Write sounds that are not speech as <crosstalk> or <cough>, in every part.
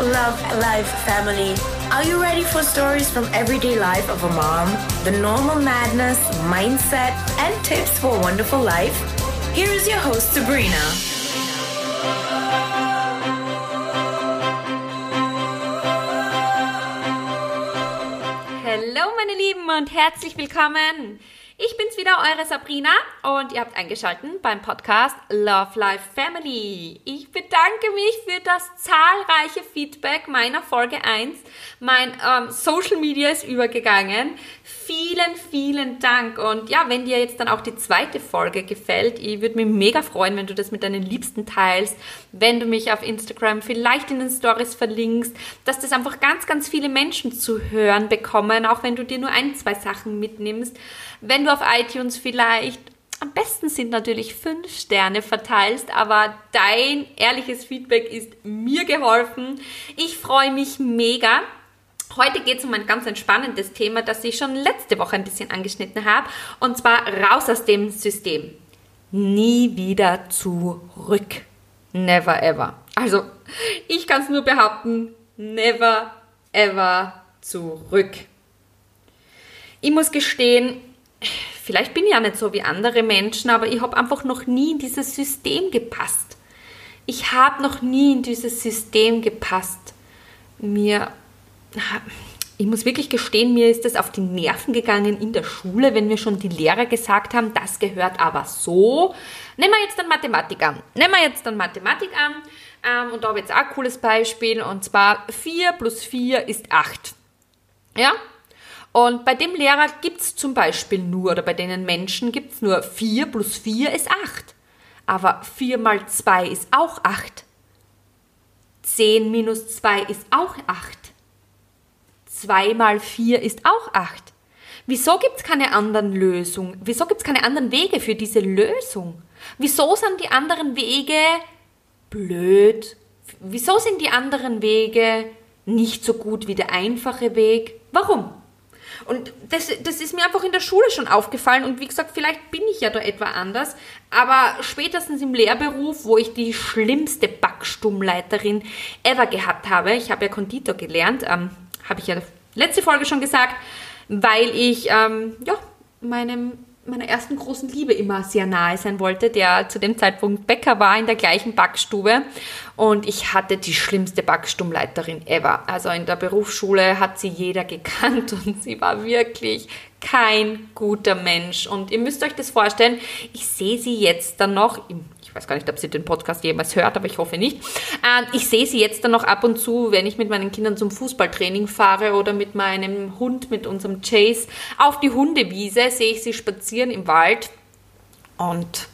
Hello Love Life family. Are you ready for stories from everyday life of a mom? The normal madness, mindset, and tips for a wonderful life? Here is your host Sabrina. Hallo meine Lieben und herzlich willkommen. Ich bin's wieder, eure Sabrina und ihr habt eingeschaltet beim Podcast Love Life Family. Ich bedanke mich für das zahlreiche Feedback meiner Folge 1. Mein ähm, Social Media ist übergegangen. Vielen, vielen Dank. Und ja, wenn dir jetzt dann auch die zweite Folge gefällt, ich würde mich mega freuen, wenn du das mit deinen Liebsten teilst, wenn du mich auf Instagram vielleicht in den Stories verlinkst, dass das einfach ganz, ganz viele Menschen zu hören bekommen, auch wenn du dir nur ein, zwei Sachen mitnimmst. Wenn du auf iTunes vielleicht am besten sind natürlich fünf Sterne verteilst, aber dein ehrliches Feedback ist mir geholfen. Ich freue mich mega. Heute geht es um ein ganz entspannendes Thema, das ich schon letzte Woche ein bisschen angeschnitten habe, und zwar raus aus dem System. Nie wieder zurück. Never ever. Also, ich kann es nur behaupten, never ever zurück. Ich muss gestehen, vielleicht bin ich ja nicht so wie andere Menschen, aber ich habe einfach noch nie in dieses System gepasst. Ich habe noch nie in dieses System gepasst. Mir, ich muss wirklich gestehen, mir ist das auf die Nerven gegangen in der Schule, wenn mir schon die Lehrer gesagt haben, das gehört aber so. Nehmen wir jetzt dann Mathematik an. Nehmen wir jetzt dann Mathematik an. Ähm, und da habe ich jetzt auch ein cooles Beispiel, und zwar 4 plus 4 ist 8. Ja, und bei dem Lehrer gibt es zum Beispiel nur, oder bei denen Menschen gibt es nur 4 plus 4 ist 8. Aber 4 mal 2 ist auch 8. 10 minus 2 ist auch 8. 2 mal 4 ist auch 8. Wieso gibt es keine anderen Lösungen? Wieso gibt es keine anderen Wege für diese Lösung? Wieso sind die anderen Wege blöd? Wieso sind die anderen Wege nicht so gut wie der einfache Weg? Warum? Und das, das ist mir einfach in der Schule schon aufgefallen. Und wie gesagt, vielleicht bin ich ja da etwa anders. Aber spätestens im Lehrberuf, wo ich die schlimmste Backstummleiterin ever gehabt habe, ich habe ja Konditor gelernt, ähm, habe ich ja letzte Folge schon gesagt, weil ich ähm, ja, meinem meiner ersten großen Liebe immer sehr nahe sein wollte, der zu dem Zeitpunkt Bäcker war in der gleichen Backstube. Und ich hatte die schlimmste Backstummleiterin ever. Also in der Berufsschule hat sie jeder gekannt <laughs> und sie war wirklich kein guter Mensch. Und ihr müsst euch das vorstellen, ich sehe sie jetzt dann noch, ich weiß gar nicht, ob sie den Podcast jemals hört, aber ich hoffe nicht. Ähm, ich sehe sie jetzt dann noch ab und zu, wenn ich mit meinen Kindern zum Fußballtraining fahre oder mit meinem Hund, mit unserem Chase auf die Hundewiese, sehe ich sie spazieren im Wald. Und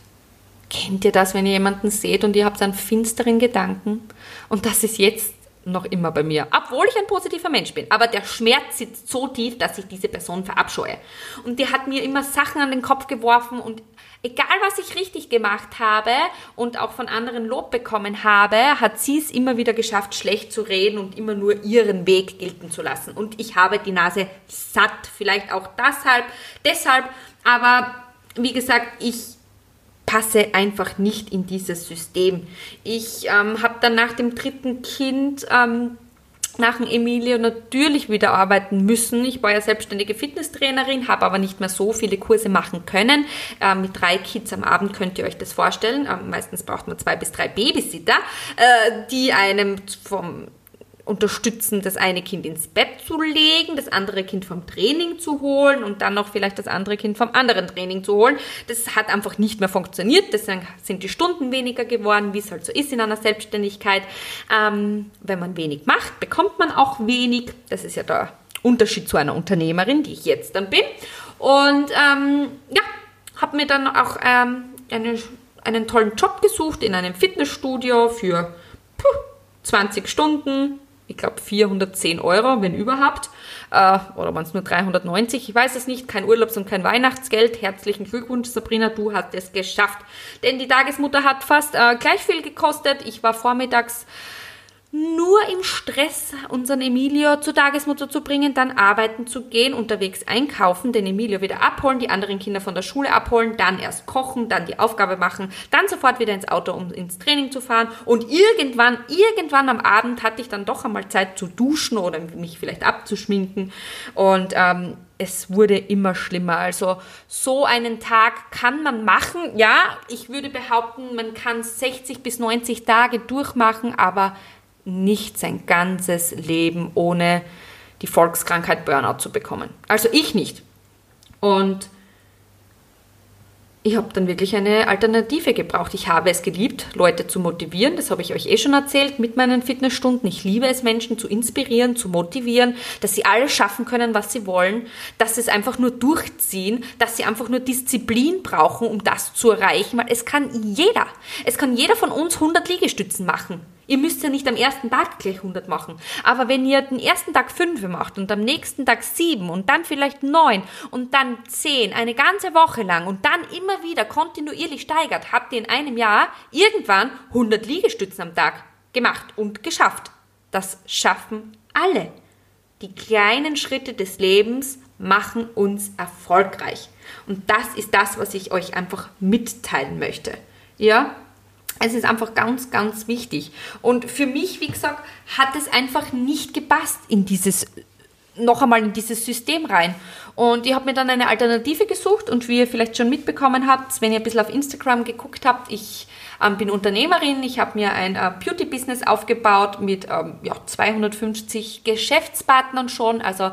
kennt ihr das, wenn ihr jemanden seht und ihr habt einen finsteren Gedanken? Und das ist jetzt noch immer bei mir, obwohl ich ein positiver Mensch bin. Aber der Schmerz sitzt so tief, dass ich diese Person verabscheue. Und die hat mir immer Sachen an den Kopf geworfen und egal was ich richtig gemacht habe und auch von anderen Lob bekommen habe, hat sie es immer wieder geschafft, schlecht zu reden und immer nur ihren Weg gelten zu lassen. Und ich habe die Nase satt, vielleicht auch deshalb, deshalb, aber wie gesagt, ich passe einfach nicht in dieses System. Ich ähm, habe dann nach dem dritten Kind ähm, nach dem Emilio natürlich wieder arbeiten müssen. Ich war ja selbstständige Fitnesstrainerin, habe aber nicht mehr so viele Kurse machen können. Äh, mit drei Kids am Abend könnt ihr euch das vorstellen. Äh, meistens braucht man zwei bis drei Babysitter, äh, die einem vom unterstützen, das eine Kind ins Bett zu legen, das andere Kind vom Training zu holen und dann noch vielleicht das andere Kind vom anderen Training zu holen. Das hat einfach nicht mehr funktioniert, deswegen sind die Stunden weniger geworden, wie es halt so ist in einer Selbstständigkeit. Ähm, wenn man wenig macht, bekommt man auch wenig. Das ist ja der Unterschied zu einer Unternehmerin, die ich jetzt dann bin. Und ähm, ja, habe mir dann auch ähm, eine, einen tollen Job gesucht in einem Fitnessstudio für puh, 20 Stunden, ich glaube 410 Euro, wenn überhaupt. Äh, oder waren es nur 390, ich weiß es nicht. Kein Urlaubs- und kein Weihnachtsgeld. Herzlichen Glückwunsch, Sabrina, du hast es geschafft. Denn die Tagesmutter hat fast äh, gleich viel gekostet. Ich war vormittags nur im Stress, unseren Emilio zur Tagesmutter zu bringen, dann arbeiten zu gehen, unterwegs einkaufen, den Emilio wieder abholen, die anderen Kinder von der Schule abholen, dann erst kochen, dann die Aufgabe machen, dann sofort wieder ins Auto, um ins Training zu fahren. Und irgendwann, irgendwann am Abend hatte ich dann doch einmal Zeit zu duschen oder mich vielleicht abzuschminken. Und ähm, es wurde immer schlimmer. Also so einen Tag kann man machen. Ja, ich würde behaupten, man kann 60 bis 90 Tage durchmachen, aber nicht sein ganzes Leben ohne die Volkskrankheit Burnout zu bekommen. Also ich nicht. Und ich habe dann wirklich eine Alternative gebraucht. Ich habe es geliebt, Leute zu motivieren. Das habe ich euch eh schon erzählt mit meinen Fitnessstunden. Ich liebe es, Menschen zu inspirieren, zu motivieren, dass sie alles schaffen können, was sie wollen, dass sie es einfach nur durchziehen, dass sie einfach nur Disziplin brauchen, um das zu erreichen, weil es kann jeder. Es kann jeder von uns 100 Liegestützen machen. Ihr müsst ja nicht am ersten Tag gleich 100 machen. Aber wenn ihr den ersten Tag 5 macht und am nächsten Tag 7 und dann vielleicht 9 und dann 10, eine ganze Woche lang und dann immer wieder kontinuierlich steigert, habt ihr in einem Jahr irgendwann 100 Liegestützen am Tag gemacht und geschafft. Das schaffen alle. Die kleinen Schritte des Lebens machen uns erfolgreich. Und das ist das, was ich euch einfach mitteilen möchte. Ja, es ist einfach ganz, ganz wichtig. Und für mich, wie gesagt, hat es einfach nicht gepasst in dieses, noch einmal in dieses System rein. Und ich habe mir dann eine Alternative gesucht und wie ihr vielleicht schon mitbekommen habt, wenn ihr ein bisschen auf Instagram geguckt habt, ich ähm, bin Unternehmerin, ich habe mir ein äh, Beauty-Business aufgebaut mit ähm, ja, 250 Geschäftspartnern schon. Also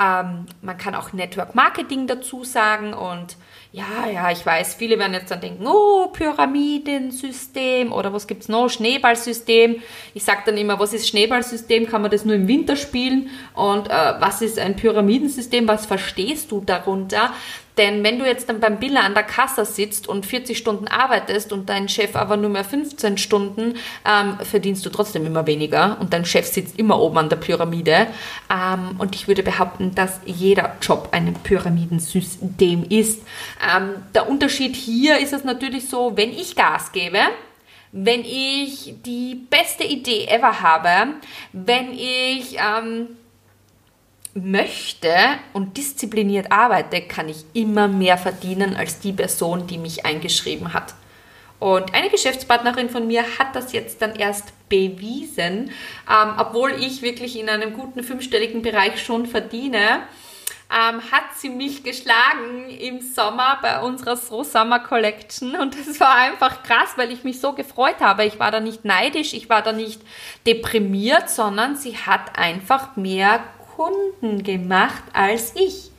ähm, man kann auch Network Marketing dazu sagen und ja, ja, ich weiß, viele werden jetzt dann denken, oh, Pyramidensystem oder was gibt's noch, Schneeballsystem. Ich sage dann immer, was ist Schneeballsystem? Kann man das nur im Winter spielen? Und äh, was ist ein Pyramidensystem? Was verstehst du darunter? Denn wenn du jetzt dann beim Biller an der Kasse sitzt und 40 Stunden arbeitest und dein Chef aber nur mehr 15 Stunden, ähm, verdienst du trotzdem immer weniger und dein Chef sitzt immer oben an der Pyramide. Ähm, und ich würde behaupten, dass jeder Job ein Pyramidensystem ist. Ähm, der Unterschied hier ist es natürlich so, wenn ich Gas gebe, wenn ich die beste Idee ever habe, wenn ich ähm, möchte und diszipliniert arbeite, kann ich immer mehr verdienen als die Person, die mich eingeschrieben hat. Und eine Geschäftspartnerin von mir hat das jetzt dann erst bewiesen, ähm, obwohl ich wirklich in einem guten fünfstelligen Bereich schon verdiene. Ähm, hat sie mich geschlagen im Sommer bei unserer So Summer Collection und das war einfach krass, weil ich mich so gefreut habe. Ich war da nicht neidisch, ich war da nicht deprimiert, sondern sie hat einfach mehr Kunden gemacht als ich.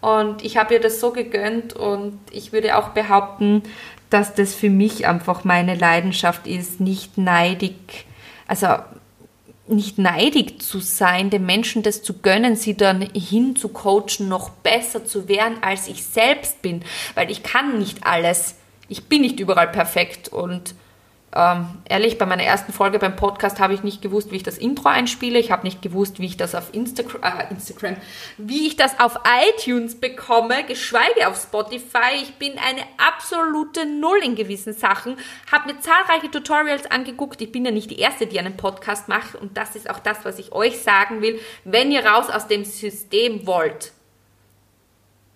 Und ich habe ihr das so gegönnt und ich würde auch behaupten, dass das für mich einfach meine Leidenschaft ist, nicht neidig, also nicht neidig zu sein, den Menschen das zu gönnen, sie dann hin zu coachen, noch besser zu werden, als ich selbst bin, weil ich kann nicht alles. Ich bin nicht überall perfekt und ähm, ehrlich, bei meiner ersten Folge beim Podcast habe ich nicht gewusst, wie ich das Intro einspiele. Ich habe nicht gewusst, wie ich das auf Instagram, äh, Instagram, wie ich das auf iTunes bekomme, geschweige auf Spotify. Ich bin eine absolute Null in gewissen Sachen. Habe mir zahlreiche Tutorials angeguckt. Ich bin ja nicht die Erste, die einen Podcast macht. Und das ist auch das, was ich euch sagen will. Wenn ihr raus aus dem System wollt,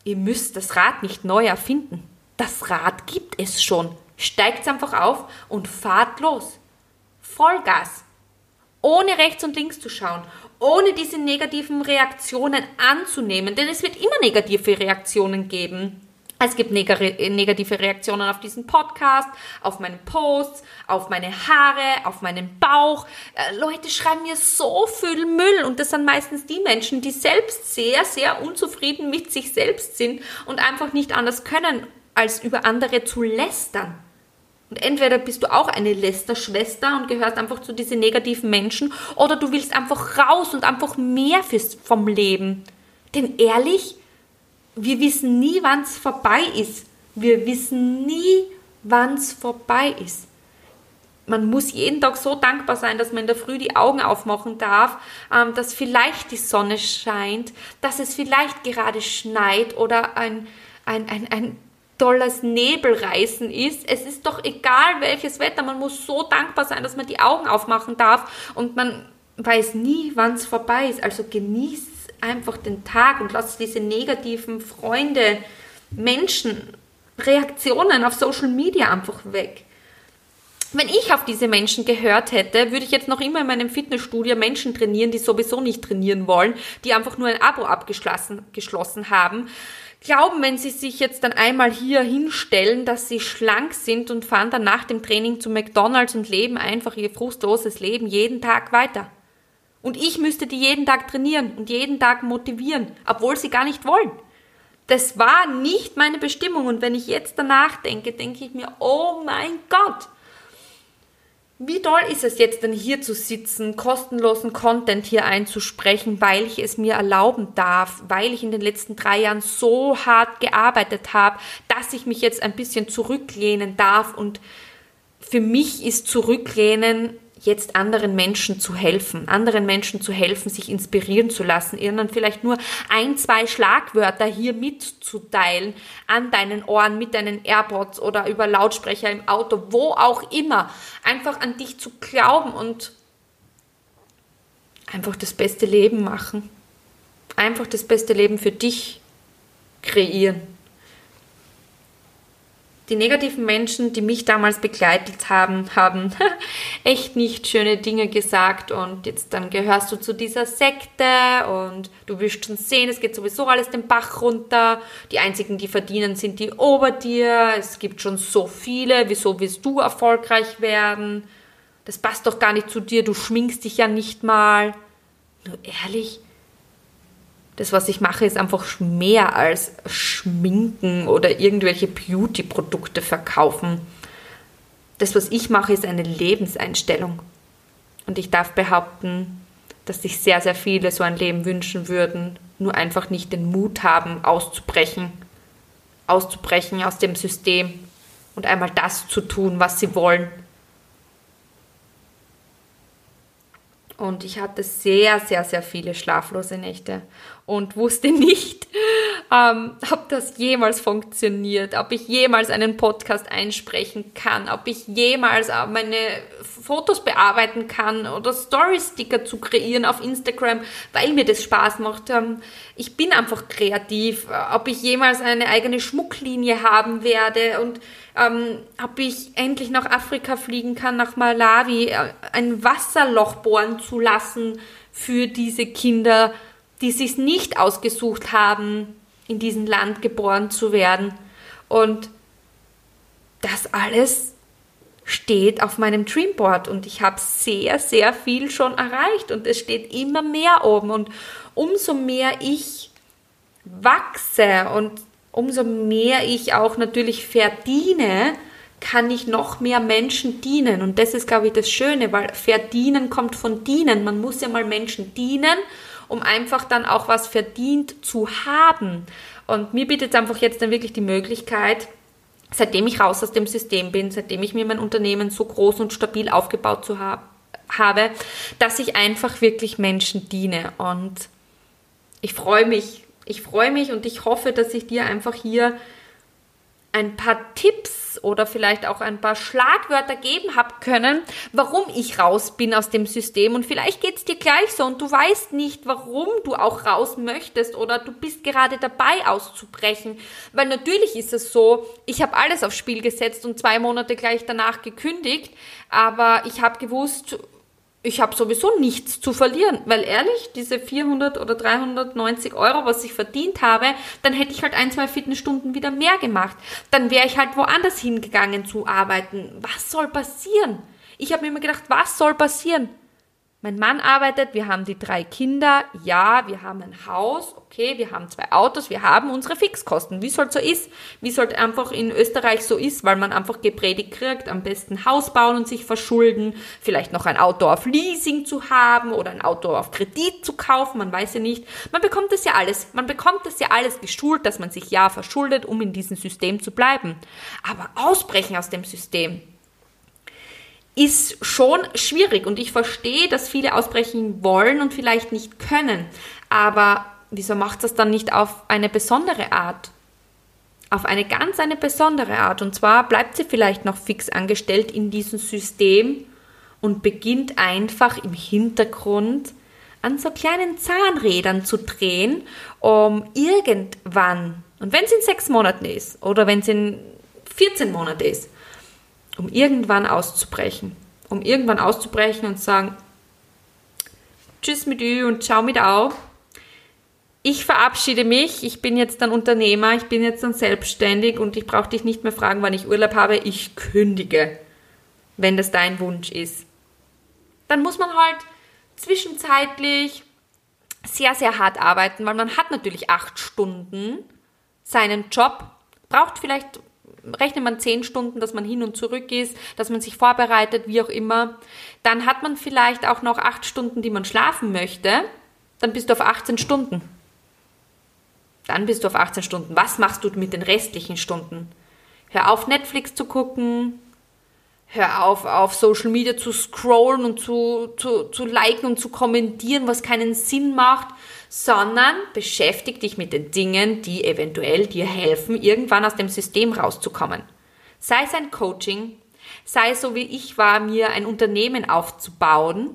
ihr müsst das Rad nicht neu erfinden. Das Rad gibt es schon. Steigt einfach auf und fahrt los. Vollgas. Ohne rechts und links zu schauen. Ohne diese negativen Reaktionen anzunehmen. Denn es wird immer negative Reaktionen geben. Es gibt negative Reaktionen auf diesen Podcast, auf meinen Posts, auf meine Haare, auf meinen Bauch. Äh, Leute schreiben mir so viel Müll und das sind meistens die Menschen, die selbst sehr, sehr unzufrieden mit sich selbst sind und einfach nicht anders können, als über andere zu lästern. Und entweder bist du auch eine Lästerschwester und gehörst einfach zu diesen negativen Menschen oder du willst einfach raus und einfach mehr fürs, vom Leben. Denn ehrlich, wir wissen nie, wann es vorbei ist. Wir wissen nie, wann es vorbei ist. Man muss jeden Tag so dankbar sein, dass man in der Früh die Augen aufmachen darf, ähm, dass vielleicht die Sonne scheint, dass es vielleicht gerade schneit oder ein, ein, ein, ein tolles Nebelreißen ist. Es ist doch egal, welches Wetter. Man muss so dankbar sein, dass man die Augen aufmachen darf und man weiß nie, wann es vorbei ist. Also genieß einfach den Tag und lass diese negativen Freunde, Menschen, Reaktionen auf Social Media einfach weg. Wenn ich auf diese Menschen gehört hätte, würde ich jetzt noch immer in meinem Fitnessstudio Menschen trainieren, die sowieso nicht trainieren wollen, die einfach nur ein Abo abgeschlossen geschlossen haben. Glauben, wenn sie sich jetzt dann einmal hier hinstellen, dass sie schlank sind und fahren dann nach dem Training zu McDonalds und leben einfach ihr frustloses Leben jeden Tag weiter. Und ich müsste die jeden Tag trainieren und jeden Tag motivieren, obwohl sie gar nicht wollen. Das war nicht meine Bestimmung. Und wenn ich jetzt danach denke, denke ich mir, oh mein Gott, wie toll ist es jetzt denn hier zu sitzen, kostenlosen Content hier einzusprechen, weil ich es mir erlauben darf, weil ich in den letzten drei Jahren so hart gearbeitet habe, dass ich mich jetzt ein bisschen zurücklehnen darf und für mich ist Zurücklehnen jetzt anderen Menschen zu helfen, anderen Menschen zu helfen, sich inspirieren zu lassen, ihnen vielleicht nur ein, zwei Schlagwörter hier mitzuteilen an deinen Ohren mit deinen AirPods oder über Lautsprecher im Auto, wo auch immer, einfach an dich zu glauben und einfach das beste Leben machen, einfach das beste Leben für dich kreieren die negativen Menschen, die mich damals begleitet haben, haben <laughs> echt nicht schöne Dinge gesagt und jetzt dann gehörst du zu dieser Sekte und du wirst schon sehen, es geht sowieso alles den Bach runter. Die einzigen, die verdienen, sind die ober dir. Es gibt schon so viele. Wieso willst du erfolgreich werden? Das passt doch gar nicht zu dir. Du schminkst dich ja nicht mal. Nur ehrlich, das, was ich mache, ist einfach mehr als Schminken oder irgendwelche Beauty-Produkte verkaufen. Das, was ich mache, ist eine Lebenseinstellung. Und ich darf behaupten, dass sich sehr, sehr viele so ein Leben wünschen würden, nur einfach nicht den Mut haben, auszubrechen, auszubrechen aus dem System und einmal das zu tun, was sie wollen Und ich hatte sehr, sehr, sehr viele schlaflose Nächte und wusste <laughs> nicht, ähm, ob das jemals funktioniert, ob ich jemals einen Podcast einsprechen kann, ob ich jemals äh, meine Fotos bearbeiten kann oder Story-Sticker zu kreieren auf Instagram, weil mir das Spaß macht. Ähm, ich bin einfach kreativ, äh, ob ich jemals eine eigene Schmucklinie haben werde und ähm, ob ich endlich nach Afrika fliegen kann, nach Malawi, äh, ein Wasserloch bohren zu lassen für diese Kinder, die sich nicht ausgesucht haben, in diesem Land geboren zu werden. Und das alles steht auf meinem Dreamboard und ich habe sehr, sehr viel schon erreicht und es steht immer mehr oben und umso mehr ich wachse und umso mehr ich auch natürlich verdiene, kann ich noch mehr Menschen dienen. Und das ist, glaube ich, das Schöne, weil verdienen kommt von dienen. Man muss ja mal Menschen dienen, um einfach dann auch was verdient zu haben. Und mir bietet es einfach jetzt dann wirklich die Möglichkeit, seitdem ich raus aus dem System bin, seitdem ich mir mein Unternehmen so groß und stabil aufgebaut zu ha habe, dass ich einfach wirklich Menschen diene. Und ich freue mich ich freue mich und ich hoffe, dass ich dir einfach hier ein paar Tipps oder vielleicht auch ein paar Schlagwörter geben habe können, warum ich raus bin aus dem System. Und vielleicht geht es dir gleich so und du weißt nicht, warum du auch raus möchtest oder du bist gerade dabei auszubrechen. Weil natürlich ist es so, ich habe alles aufs Spiel gesetzt und zwei Monate gleich danach gekündigt, aber ich habe gewusst, ich habe sowieso nichts zu verlieren, weil ehrlich, diese 400 oder 390 Euro, was ich verdient habe, dann hätte ich halt ein, zwei Fitnessstunden wieder mehr gemacht. Dann wäre ich halt woanders hingegangen zu arbeiten. Was soll passieren? Ich habe mir immer gedacht, was soll passieren? Mein Mann arbeitet, wir haben die drei Kinder, ja, wir haben ein Haus, okay, wir haben zwei Autos, wir haben unsere Fixkosten. Wie soll so ist? Wie soll einfach in Österreich so ist, weil man einfach gepredigt kriegt, am besten Haus bauen und sich verschulden, vielleicht noch ein Auto auf Leasing zu haben oder ein Auto auf Kredit zu kaufen, man weiß ja nicht. Man bekommt das ja alles. Man bekommt das ja alles geschult, dass man sich ja verschuldet, um in diesem System zu bleiben. Aber ausbrechen aus dem System, ist schon schwierig und ich verstehe, dass viele ausbrechen wollen und vielleicht nicht können. Aber wieso macht das dann nicht auf eine besondere Art? auf eine ganz eine besondere Art. Und zwar bleibt sie vielleicht noch fix angestellt in diesem System und beginnt einfach im Hintergrund an so kleinen Zahnrädern zu drehen, um irgendwann, und wenn es in sechs Monaten ist oder wenn es in 14 Monaten ist, um irgendwann auszubrechen. Um irgendwann auszubrechen und sagen, tschüss mit Ü und ciao mit Au. Ich verabschiede mich, ich bin jetzt ein Unternehmer, ich bin jetzt dann selbstständig und ich brauche dich nicht mehr fragen, wann ich Urlaub habe, ich kündige, wenn das dein Wunsch ist. Dann muss man halt zwischenzeitlich sehr, sehr hart arbeiten, weil man hat natürlich acht Stunden seinen Job, braucht vielleicht, rechnet man zehn Stunden, dass man hin und zurück ist, dass man sich vorbereitet, wie auch immer. Dann hat man vielleicht auch noch acht Stunden, die man schlafen möchte. Dann bist du auf 18 Stunden. Dann bist du auf 18 Stunden. Was machst du mit den restlichen Stunden? Hör auf, Netflix zu gucken, hör auf, auf Social Media zu scrollen und zu, zu, zu liken und zu kommentieren, was keinen Sinn macht, sondern beschäftige dich mit den Dingen, die eventuell dir helfen, irgendwann aus dem System rauszukommen. Sei es ein Coaching, sei es so wie ich war, mir ein Unternehmen aufzubauen,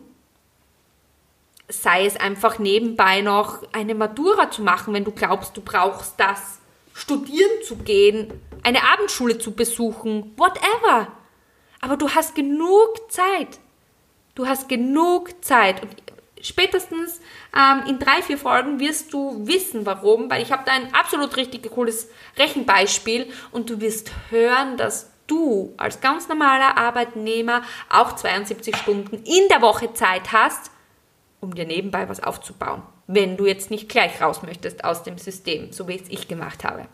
sei es einfach nebenbei noch eine Matura zu machen, wenn du glaubst, du brauchst das, studieren zu gehen, eine Abendschule zu besuchen, whatever. Aber du hast genug Zeit. Du hast genug Zeit. Und spätestens ähm, in drei, vier Folgen wirst du wissen, warum, weil ich habe da ein absolut richtig cooles Rechenbeispiel und du wirst hören, dass du als ganz normaler Arbeitnehmer auch 72 Stunden in der Woche Zeit hast, um dir nebenbei was aufzubauen, wenn du jetzt nicht gleich raus möchtest aus dem System, so wie es ich gemacht habe.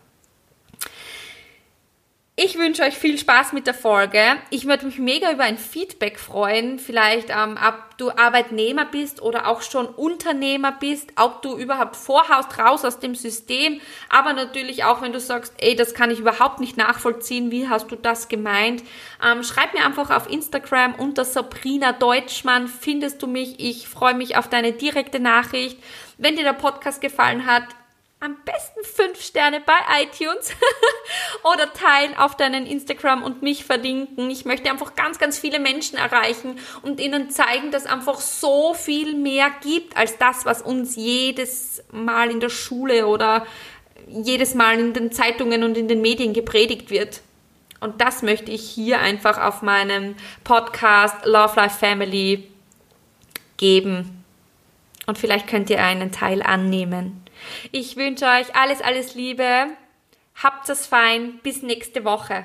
Ich wünsche euch viel Spaß mit der Folge. Ich würde mich mega über ein Feedback freuen. Vielleicht, ähm, ob du Arbeitnehmer bist oder auch schon Unternehmer bist, ob du überhaupt vorhaust, raus aus dem System. Aber natürlich auch, wenn du sagst, ey, das kann ich überhaupt nicht nachvollziehen. Wie hast du das gemeint? Ähm, schreib mir einfach auf Instagram unter Sabrina Deutschmann. Findest du mich? Ich freue mich auf deine direkte Nachricht. Wenn dir der Podcast gefallen hat, am besten fünf Sterne bei iTunes <laughs> oder teilen auf deinen Instagram und mich verlinken. Ich möchte einfach ganz, ganz viele Menschen erreichen und ihnen zeigen, dass einfach so viel mehr gibt als das, was uns jedes Mal in der Schule oder jedes Mal in den Zeitungen und in den Medien gepredigt wird. Und das möchte ich hier einfach auf meinem Podcast Love Life Family geben. Und vielleicht könnt ihr einen Teil annehmen. Ich wünsche euch alles, alles Liebe. Habt es fein. Bis nächste Woche.